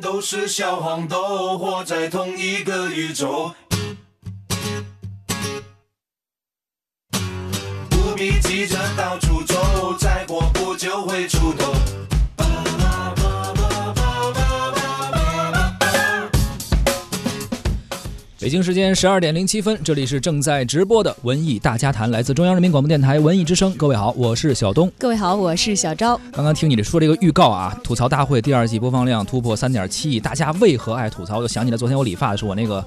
都是小黄豆，活在同一个宇宙。北京时间十二点零七分，这里是正在直播的文艺大家谈，来自中央人民广播电台文艺之声。各位好，我是小东。各位好，我是小昭。刚刚听你这说这个预告啊，吐槽大会第二季播放量突破三点七亿，大家为何爱吐槽？我就想起来昨天我理发的时候，我那个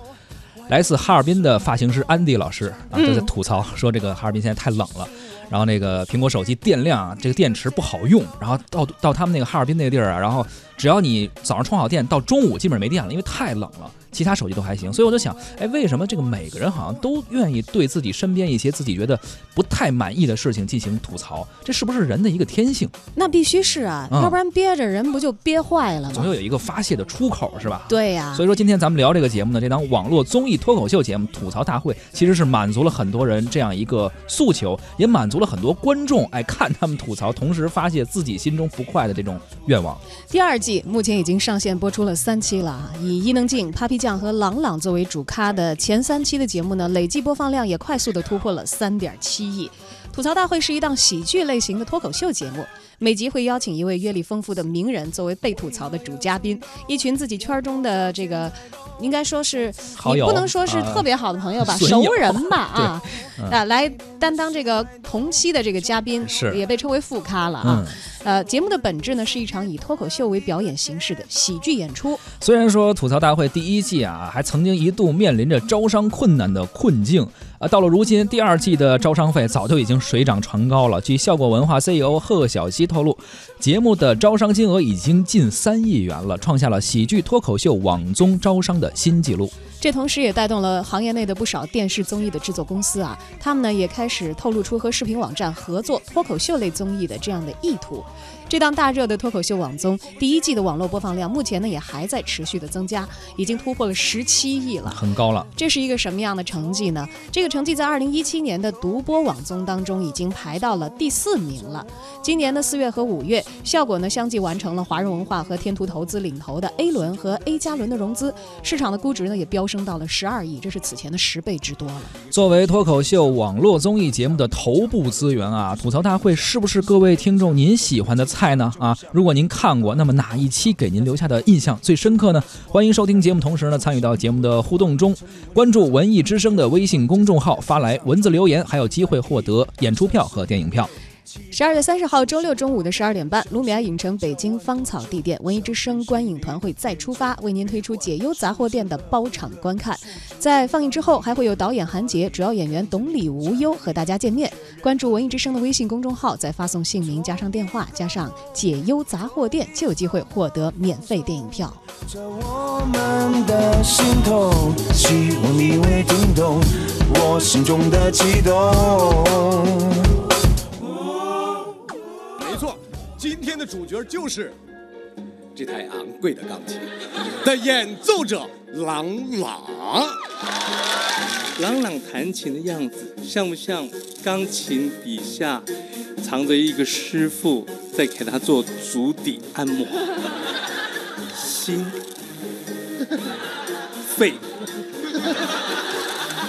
来自哈尔滨的发型师安迪老师啊，就在吐槽说这个哈尔滨现在太冷了，然后那个苹果手机电量啊，这个电池不好用，然后到到他们那个哈尔滨那个地儿啊，然后只要你早上充好电，到中午基本上没电了，因为太冷了。其他手机都还行，所以我就想，哎，为什么这个每个人好像都愿意对自己身边一些自己觉得不太满意的事情进行吐槽？这是不是人的一个天性？那必须是啊，嗯要不然憋着人不就憋坏了吗？总要有一个发泄的出口，是吧？对呀、所以说，今天咱们聊这个节目呢，这档网络综艺脱口秀节目《吐槽大会》，其实是满足了很多人这样一个诉求，也满足了很多观众哎看他们吐槽，同时发泄自己心中不快的这种愿望。第二季目前已经上线播出了三期了啊，以伊能静、Papi 将和朗朗作为主咖的前三期的节目呢，累计播放量也快速的突破了三点七亿。吐槽大会是一档喜剧类型的脱口秀节目，每集会邀请一位阅历丰富的名人作为被吐槽的主嘉宾，一群自己圈中的这个。应该说是，好友你不能说是啊特别好的朋友吧，熟人吧 啊，嗯啊，来担当这个同期的这个嘉宾，是也被称为副咖了啊。嗯，呃，节目的本质呢是一场以脱口秀为表演形式的喜剧演出。虽然说吐槽大会第一季啊，还曾经一度面临着招商困难的困境啊，到了如今，第二季的招商费早就已经水涨船高了。据效果文化 CEO 贺小西透露，节目的招商金额已经近三亿元了，创下了喜剧脱口秀网综招商的新纪录。这同时也带动了行业内的不少电视综艺的制作公司啊，他们呢也开始透露出和视频网站合作脱口秀类综艺的这样的意图。这档大热的脱口秀网综第一季的网络播放量，目前呢也还在持续的增加，已经突破了十七亿了。很高了。这是一个什么样的成绩呢？这个成绩在二零一七年的独播网综当中已经排到了第四名了。今年的四月和五月，效果呢相继完成了华润文化和天图投资领投的 A 轮和 A 加轮的融资，市场的估值呢也飙升到了十二亿，这是此前的十倍之多了。作为脱口秀网络综艺节目的头部资源啊，吐槽大会是不是各位听众您喜欢的菜呢？啊，如果您看过，那么哪一期给您留下的印象最深刻呢？欢迎收听节目，同时呢参与到节目的互动中，关注文艺之声的微信公众号，发来文字留言，还有机会获得演出票和电影票。十二月三十号周六中午的十二点半，卢米埃影城北京芳草地店文艺之声观影团会再出发，为您推出解忧杂货店的包场观看。在放映之后，还会有导演韩杰、主要演员董李无忧和大家见面。关注文艺之声的微信公众号，再发送姓名加上电话加上解忧杂货店，就有机会获得免费电影票。我们的心头，希望你会听懂我心中的悸动。今天的主角就是这台昂贵的钢琴 的演奏者郎朗。朗朗弹琴的样子，像不像钢琴底下藏着一个师傅在给他做足底按摩？心、肺、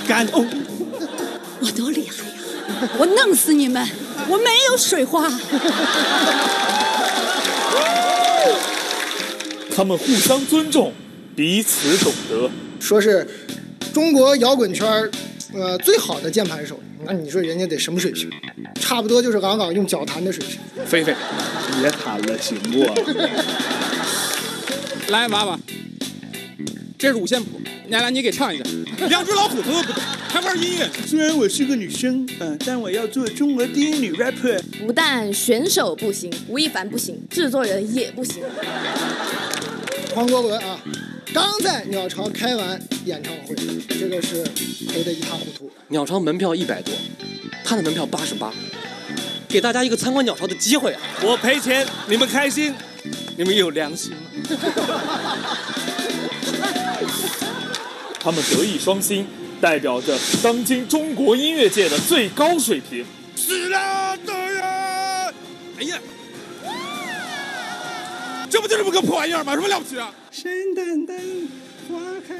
肝哦，我多厉害呀！我弄死你们！我没有水花。他们互相尊重，彼此懂得。说是中国摇滚圈儿呃最好的键盘手，那你说人家得什么水平？差不多就是昂昂用脚弹的水平。菲菲，别弹了，行不？来，娃娃，这是五线谱，来来，你给唱一个。两只老虎他都不懂，还玩音乐。虽然我是个女生，嗯、但我要做中国第一女 rapper。不但选手不行，吴亦凡不行，制作人也不行。黄国伦啊，刚在鸟巢开完演唱会，这个是赔得一塌糊涂。鸟巢门票一百多，他的门票八十八，给大家一个参观鸟巢的机会啊！我赔钱，你们开心，你们有良心吗？他们德艺双馨，代表着当今中国音乐界的最高水平。死了的人，哎呀，这不就这么个破玩意儿吗？有什么了不起啊？山丹丹花开，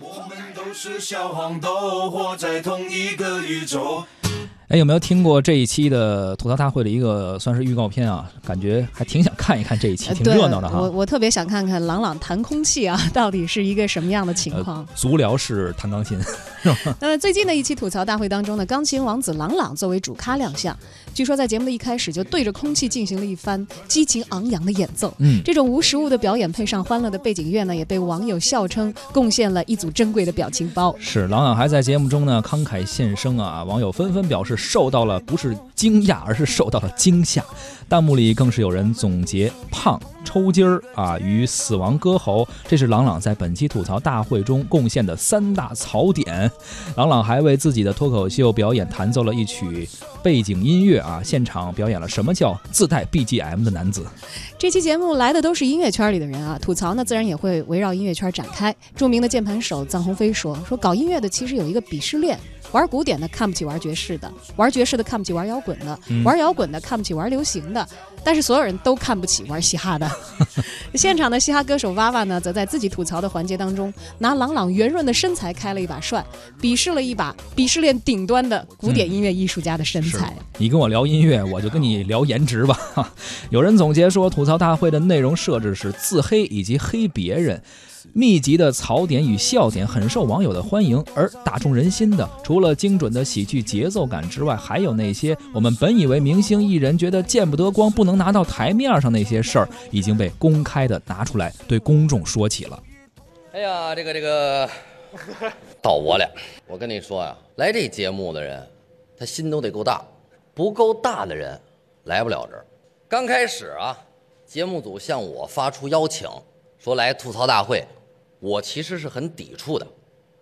我们都是小黄豆，活在同一个宇宙。哎，有没有听过这一期的吐槽大会的一个算是预告片啊？感觉还挺想看一看这一期，挺热闹的哈。我我特别想看看朗朗弹空气啊，到底是一个什么样的情况？足疗式弹钢琴。那么最近的一期吐槽大会当中呢，钢琴王子朗朗作为主咖亮相，据说在节目的一开始就对着空气进行了一番激情昂扬的演奏。嗯，这种无实物的表演配上欢乐的背景乐呢，也被网友笑称贡献了一组珍贵的表情包。是郎朗还在节目中呢慷慨献声啊，网友纷纷表示。受到了不是惊讶，而是受到了惊吓。弹幕里更是有人总结“胖”。抽筋儿啊，与死亡歌喉，这是朗朗在本期吐槽大会中贡献的三大槽点。朗朗还为自己的脱口秀表演弹奏了一曲背景音乐啊，现场表演了什么叫自带 BGM 的男子。这期节目来的都是音乐圈里的人啊，吐槽呢自然也会围绕音乐圈展开。著名的键盘手臧鸿飞说：“说搞音乐的其实有一个鄙视链，玩古典的看不起玩爵士的，玩爵士的看不起玩摇滚的，玩摇滚的看不起玩流行的。”但是所有人都看不起玩嘻哈的。现场的嘻哈歌手娃娃呢，则在自己吐槽的环节当中，拿朗朗圆润的身材开了一把涮，鄙视了一把鄙视链顶端的古典音乐艺术家的身材。你跟我聊音乐，我就跟你聊颜值吧。有人总结说，吐槽大会的内容设置是自黑以及黑别人。密集的槽点与笑点很受网友的欢迎，而打中人心的，除了精准的喜剧节奏感之外，还有那些我们本以为明星艺人觉得见不得光、不能拿到台面上那些事儿，已经被公开的拿出来对公众说起了。哎呀，这个这个，到我了。我跟你说呀，来这节目的人，他心都得够大，不够大的人来不了这儿。刚开始啊，节目组向我发出邀请。说来吐槽大会，我其实是很抵触的，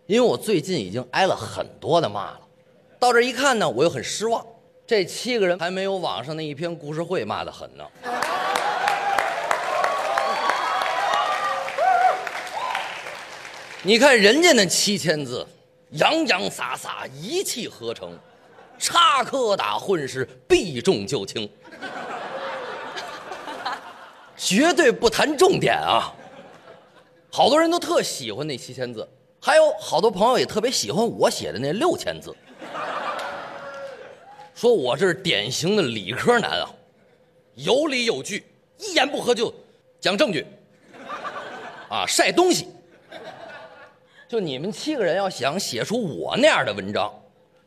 因为我最近已经挨了很多的骂了。到这一看呢，我又很失望。这七个人还没有网上那一篇故事会骂的狠呢。你看人家那七千字，洋洋洒洒，一气呵成，插科打诨是避重就轻，绝对不谈重点啊。好多人都特喜欢那七千字，还有好多朋友也特别喜欢我写的那六千字，说我这是典型的理科男啊，有理有据，一言不合就讲证据，啊晒东西。就你们七个人要想写出我那样的文章，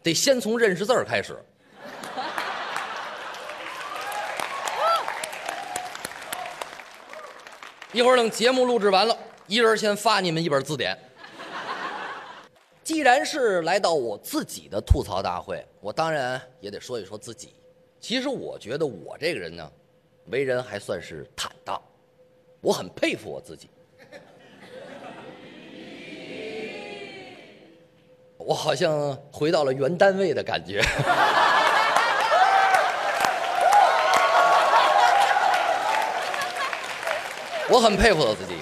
得先从认识字儿开始。一会儿等节目录制完了。一人先发你们一本字典。既然是来到我自己的吐槽大会，我当然也得说一说自己。其实我觉得我这个人呢，为人还算是坦荡，我很佩服我自己。我好像回到了原单位的感觉。我很佩服我自己。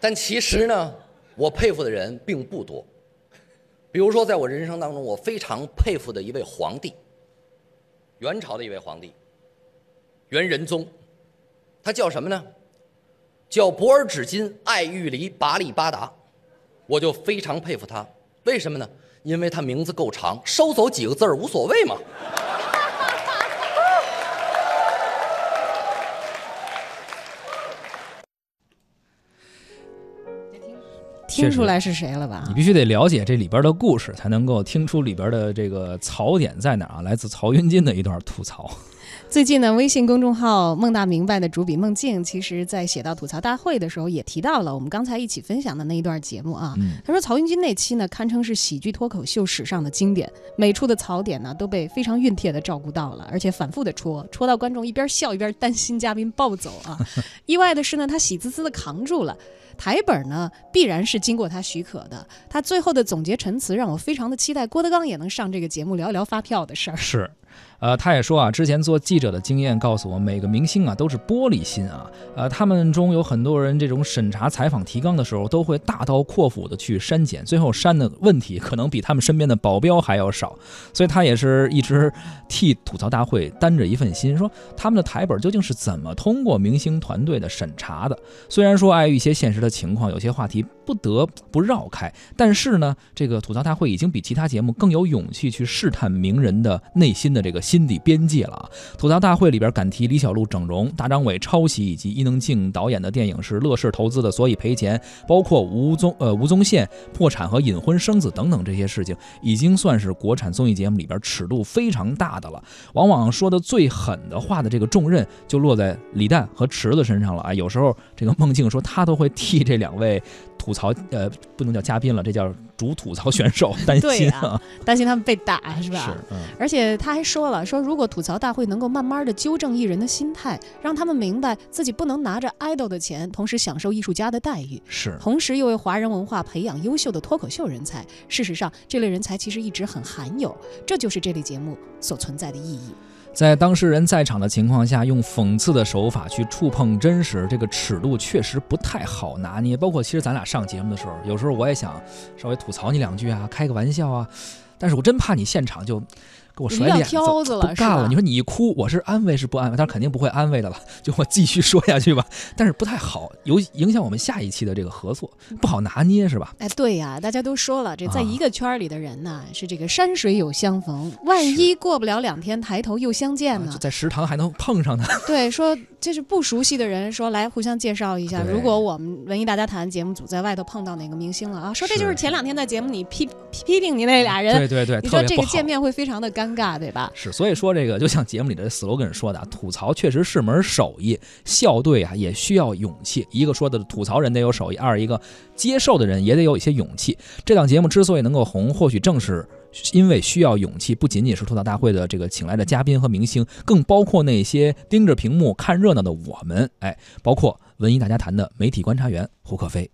但其实呢，我佩服的人并不多。比如说，在我人生当中，我非常佩服的一位皇帝，元朝的一位皇帝，元仁宗，他叫什么呢？叫博尔只金爱玉离拔力八达，我就非常佩服他。为什么呢？因为他名字够长，收走几个字儿无所谓嘛。听出来是谁了吧？你必须得了解这里边的故事，才能够听出里边的这个槽点在哪儿。来自曹云金的一段吐槽。最近呢，微信公众号“孟大明白”的主笔孟静，其实在写到吐槽大会的时候，也提到了我们刚才一起分享的那一段节目啊。他说曹云金那期呢，堪称是喜剧脱口秀史上的经典，每处的槽点呢都被非常熨帖的照顾到了，而且反复的戳，戳到观众一边笑一边担心嘉宾暴走啊。意外的是呢，他喜滋滋的扛住了。台本呢必然是经过他许可的。他最后的总结陈词让我非常的期待，郭德纲也能上这个节目聊一聊发票的事儿。是。呃，他也说啊，之前做记者的经验告诉我，每个明星啊都是玻璃心啊。呃，他们中有很多人，这种审查采访提纲的时候，都会大刀阔斧的去删减，最后删的问题可能比他们身边的保镖还要少。所以他也是一直替吐槽大会担着一份心，说他们的台本究竟是怎么通过明星团队的审查的？虽然说碍于一些现实的情况，有些话题不得不绕开，但是呢，这个吐槽大会已经比其他节目更有勇气去试探名人的内心的这个。心底边界了啊！吐槽大会里边敢提李小璐整容、大张伟抄袭，以及伊能静导演的电影是乐视投资的，所以赔钱。包括吴宗呃吴宗宪破产和隐婚生子等等这些事情，已经算是国产综艺节目里边尺度非常大的了。往往说的最狠的话的这个重任就落在李诞和池子身上了啊！有时候这个孟静说他都会替这两位。吐槽呃，不能叫嘉宾了，这叫主吐槽选手，担心啊，担心他们被打是吧？是，嗯。而且他还说了，说如果吐槽大会能够慢慢的纠正艺人的心态，让他们明白自己不能拿着 idol 的钱，同时享受艺术家的待遇，是，同时又为华人文化培养优秀的脱口秀人才。事实上，这类人才其实一直很罕有，这就是这类节目所存在的意义。在当事人在场的情况下，用讽刺的手法去触碰真实，这个尺度确实不太好拿捏。包括其实咱俩上节目的时候，有时候我也想稍微吐槽你两句啊，开个玩笑啊，但是我真怕你现场就。给我甩脸子，不干了！你说你一哭，我是安慰是不安慰？但是肯定不会安慰的了。就我继续说下去吧。但是不太好，有影响我们下一期的这个合作，不好拿捏是吧？哎，对呀，大家都说了，这在一个圈里的人呢，是这个山水有相逢，万一过不了两天抬头又相见呢？在食堂还能碰上呢。对，说就是不熟悉的人，说来互相介绍一下。如果我们文艺大家谈节目组在外头碰到哪个明星了啊，说这就是前两天在节目里批批评你那俩人。对对对，你说这个见面会非常的尴。尴尬对吧？是，所以说这个就像节目里的 slogan 说的，吐槽确实是门手艺，笑对啊也需要勇气。一个说的吐槽人得有手艺，二一个接受的人也得有一些勇气。这档节目之所以能够红，或许正是因为需要勇气，不仅仅是吐槽大会的这个请来的嘉宾和明星，更包括那些盯着屏幕看热闹的我们，哎，包括文艺大家谈的媒体观察员胡可飞。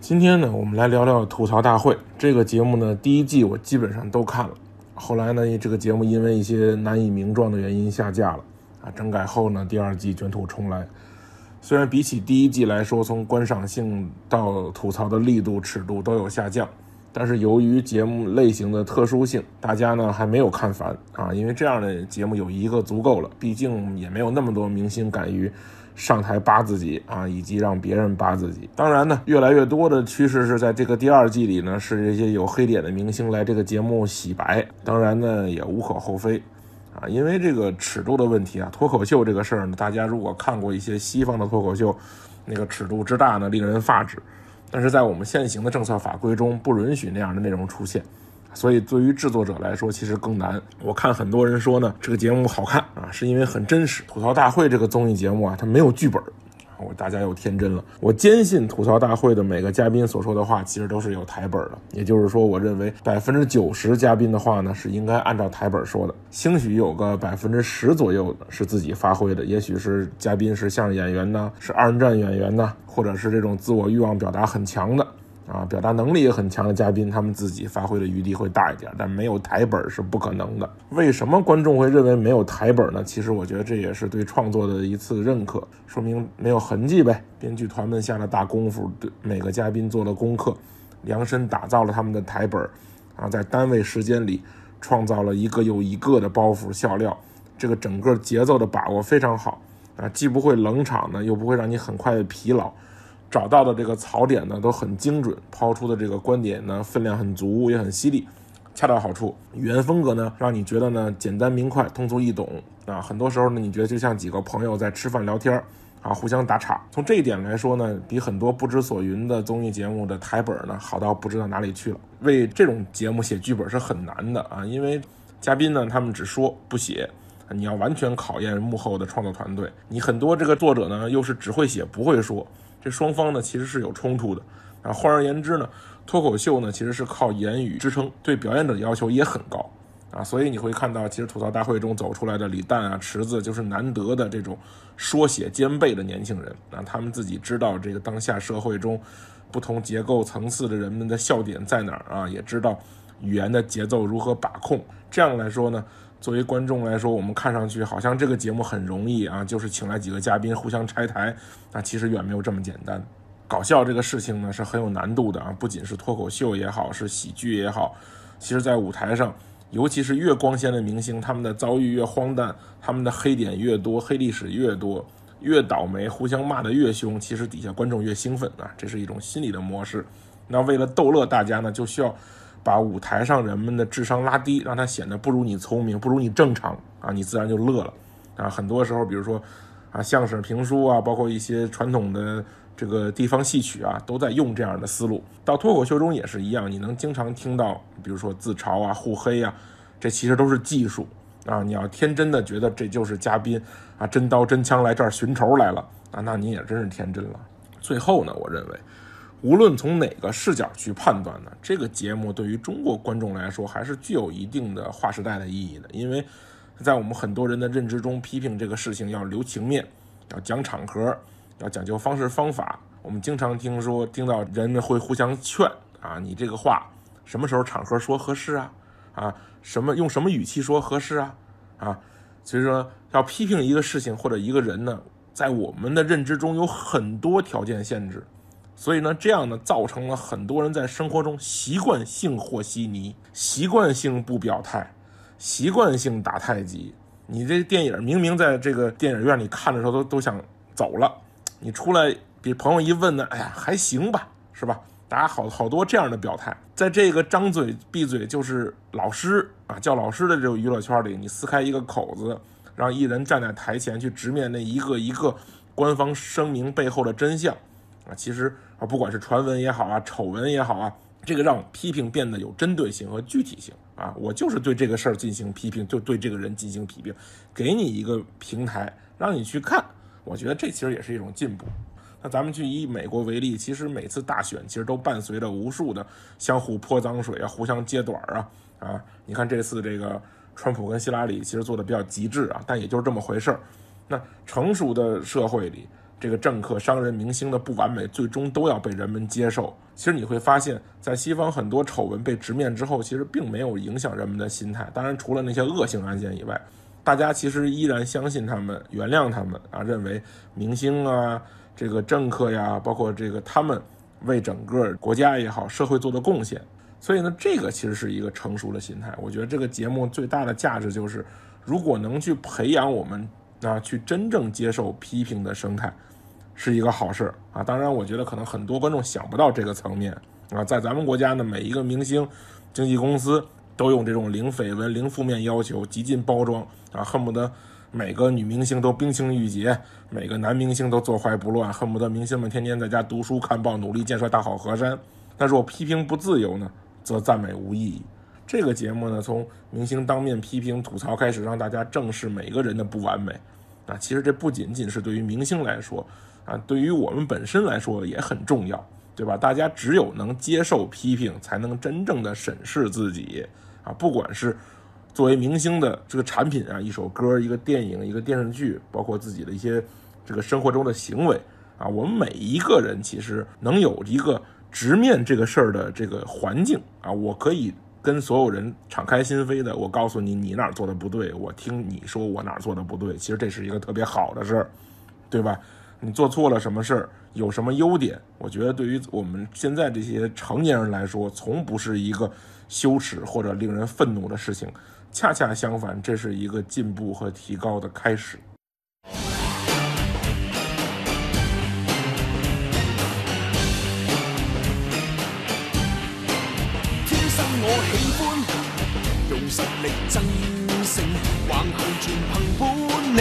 今天呢，我们来聊聊吐槽大会这个节目呢，第一季我基本上都看了。后来呢，这个节目因为一些难以名状的原因下架了啊。整改后呢，第二季卷土重来。虽然比起第一季来说，从观赏性到吐槽的力度、尺度都有下降，但是由于节目类型的特殊性，大家呢还没有看烦啊。因为这样的节目有一个足够了，毕竟也没有那么多明星敢于。上台扒自己啊，以及让别人扒自己。当然呢，越来越多的趋势是在这个第二季里呢，是这些有黑点的明星来这个节目洗白。当然呢，也无可厚非，啊，因为这个尺度的问题啊，脱口秀这个事儿呢，大家如果看过一些西方的脱口秀，那个尺度之大呢，令人发指。但是在我们现行的政策法规中，不允许那样的内容出现。所以，对于制作者来说，其实更难。我看很多人说呢，这个节目好看啊，是因为很真实。吐槽大会这个综艺节目啊，它没有剧本。我大家又天真了。我坚信吐槽大会的每个嘉宾所说的话，其实都是有台本的。也就是说，我认为百分之九十嘉宾的话呢，是应该按照台本说的。兴许有个百分之十左右的是自己发挥的，也许是嘉宾是相声演员呢，是二人转演员呢，或者是这种自我欲望表达很强的。啊，表达能力也很强的嘉宾，他们自己发挥的余地会大一点，但没有台本是不可能的。为什么观众会认为没有台本呢？其实我觉得这也是对创作的一次认可，说明没有痕迹呗。编剧团们下了大功夫，对每个嘉宾做了功课，量身打造了他们的台本，啊，在单位时间里创造了一个又一个的包袱笑料，这个整个节奏的把握非常好，啊，既不会冷场呢，又不会让你很快的疲劳。找到的这个槽点呢都很精准，抛出的这个观点呢分量很足，也很犀利，恰到好处。语言风格呢让你觉得呢简单明快，通俗易懂啊。很多时候呢你觉得就像几个朋友在吃饭聊天儿啊，互相打岔。从这一点来说呢，比很多不知所云的综艺节目的台本呢好到不知道哪里去了。为这种节目写剧本是很难的啊，因为嘉宾呢他们只说不写，你要完全考验幕后的创作团队。你很多这个作者呢又是只会写不会说。这双方呢其实是有冲突的啊。换而言之呢，脱口秀呢其实是靠言语支撑，对表演者的要求也很高啊，所以你会看到，其实吐槽大会中走出来的李诞啊、池子，就是难得的这种说写兼备的年轻人啊，他们自己知道这个当下社会中不同结构层次的人们的笑点在哪儿啊，也知道语言的节奏如何把控。这样来说呢，作为观众来说，我们看上去好像这个节目很容易啊，就是请来几个嘉宾互相拆台，那其实远没有这么简单。搞笑这个事情呢是很有难度的啊，不仅是脱口秀也好，是喜剧也好，其实在舞台上。尤其是越光鲜的明星，他们的遭遇越荒诞，他们的黑点越多，黑历史越多，越倒霉，互相骂得越凶，其实底下观众越兴奋啊，这是一种心理的模式。那为了逗乐大家呢，就需要把舞台上人们的智商拉低，让他显得不如你聪明，不如你正常啊，你自然就乐了啊。很多时候，比如说啊，相声、评书啊，包括一些传统的。这个地方戏曲啊，都在用这样的思路。到脱口秀中也是一样，你能经常听到，比如说自嘲啊、互黑啊，这其实都是技术啊。你要天真的觉得这就是嘉宾啊，真刀真枪来这儿寻仇来了啊，那你也真是天真了。最后呢，我认为，无论从哪个视角去判断呢，这个节目对于中国观众来说还是具有一定的划时代的意义的。因为在我们很多人的认知中，批评这个事情要留情面，要讲场合。要讲究方式方法，我们经常听说听到人们会互相劝啊，你这个话什么时候场合说合适啊？啊，什么用什么语气说合适啊？啊，所以说要批评一个事情或者一个人呢，在我们的认知中有很多条件限制，所以呢，这样呢造成了很多人在生活中习惯性和稀泥，习惯性不表态，习惯性打太极。你这电影明明在这个电影院里看的时候都都想走了。你出来给朋友一问呢，哎呀，还行吧，是吧？大家好好多这样的表态，在这个张嘴闭嘴就是老师啊，叫老师的这种娱乐圈里，你撕开一个口子，让艺人站在台前去直面那一个一个官方声明背后的真相啊，其实啊，不管是传闻也好啊，丑闻也好啊，这个让批评变得有针对性和具体性啊，我就是对这个事儿进行批评，就对这个人进行批评，给你一个平台，让你去看。我觉得这其实也是一种进步。那咱们去以美国为例，其实每次大选其实都伴随着无数的相互泼脏水啊、互相揭短儿啊啊！你看这次这个川普跟希拉里其实做的比较极致啊，但也就是这么回事儿。那成熟的社会里，这个政客、商人、明星的不完美，最终都要被人们接受。其实你会发现，在西方很多丑闻被直面之后，其实并没有影响人们的心态。当然，除了那些恶性案件以外。大家其实依然相信他们，原谅他们啊，认为明星啊，这个政客呀，包括这个他们为整个国家也好，社会做的贡献。所以呢，这个其实是一个成熟的心态。我觉得这个节目最大的价值就是，如果能去培养我们啊，去真正接受批评的生态，是一个好事啊。当然，我觉得可能很多观众想不到这个层面啊，在咱们国家呢，每一个明星、经纪公司。都用这种零绯闻、零负面要求，极尽包装啊，恨不得每个女明星都冰清玉洁，每个男明星都坐怀不乱，恨不得明星们天天在家读书看报，努力建设大好河山。但是我批评不自由呢，则赞美无意义。这个节目呢，从明星当面批评吐槽开始，让大家正视每个人的不完美啊。其实这不仅仅是对于明星来说啊，对于我们本身来说也很重要，对吧？大家只有能接受批评，才能真正的审视自己。啊，不管是作为明星的这个产品啊，一首歌、一个电影、一个电视剧，包括自己的一些这个生活中的行为啊，我们每一个人其实能有一个直面这个事儿的这个环境啊，我可以跟所有人敞开心扉的，我告诉你你哪儿做的不对，我听你说我哪儿做的不对，其实这是一个特别好的事儿，对吧？你做错了什么事儿，有什么优点？我觉得对于我们现在这些成年人来说，从不是一个。羞耻或者令人愤怒的事情，恰恰相反，这是一个进步和提高的开始。天生我喜欢用实力争胜，横行全凭本领，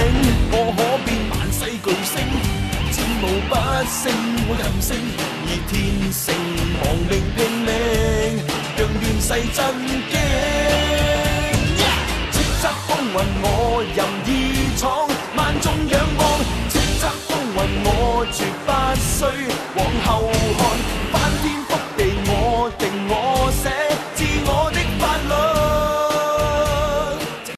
我可变万世巨星，无不胜，我任性，以天性亡命拼命。让乱世震惊，叱咤风云我。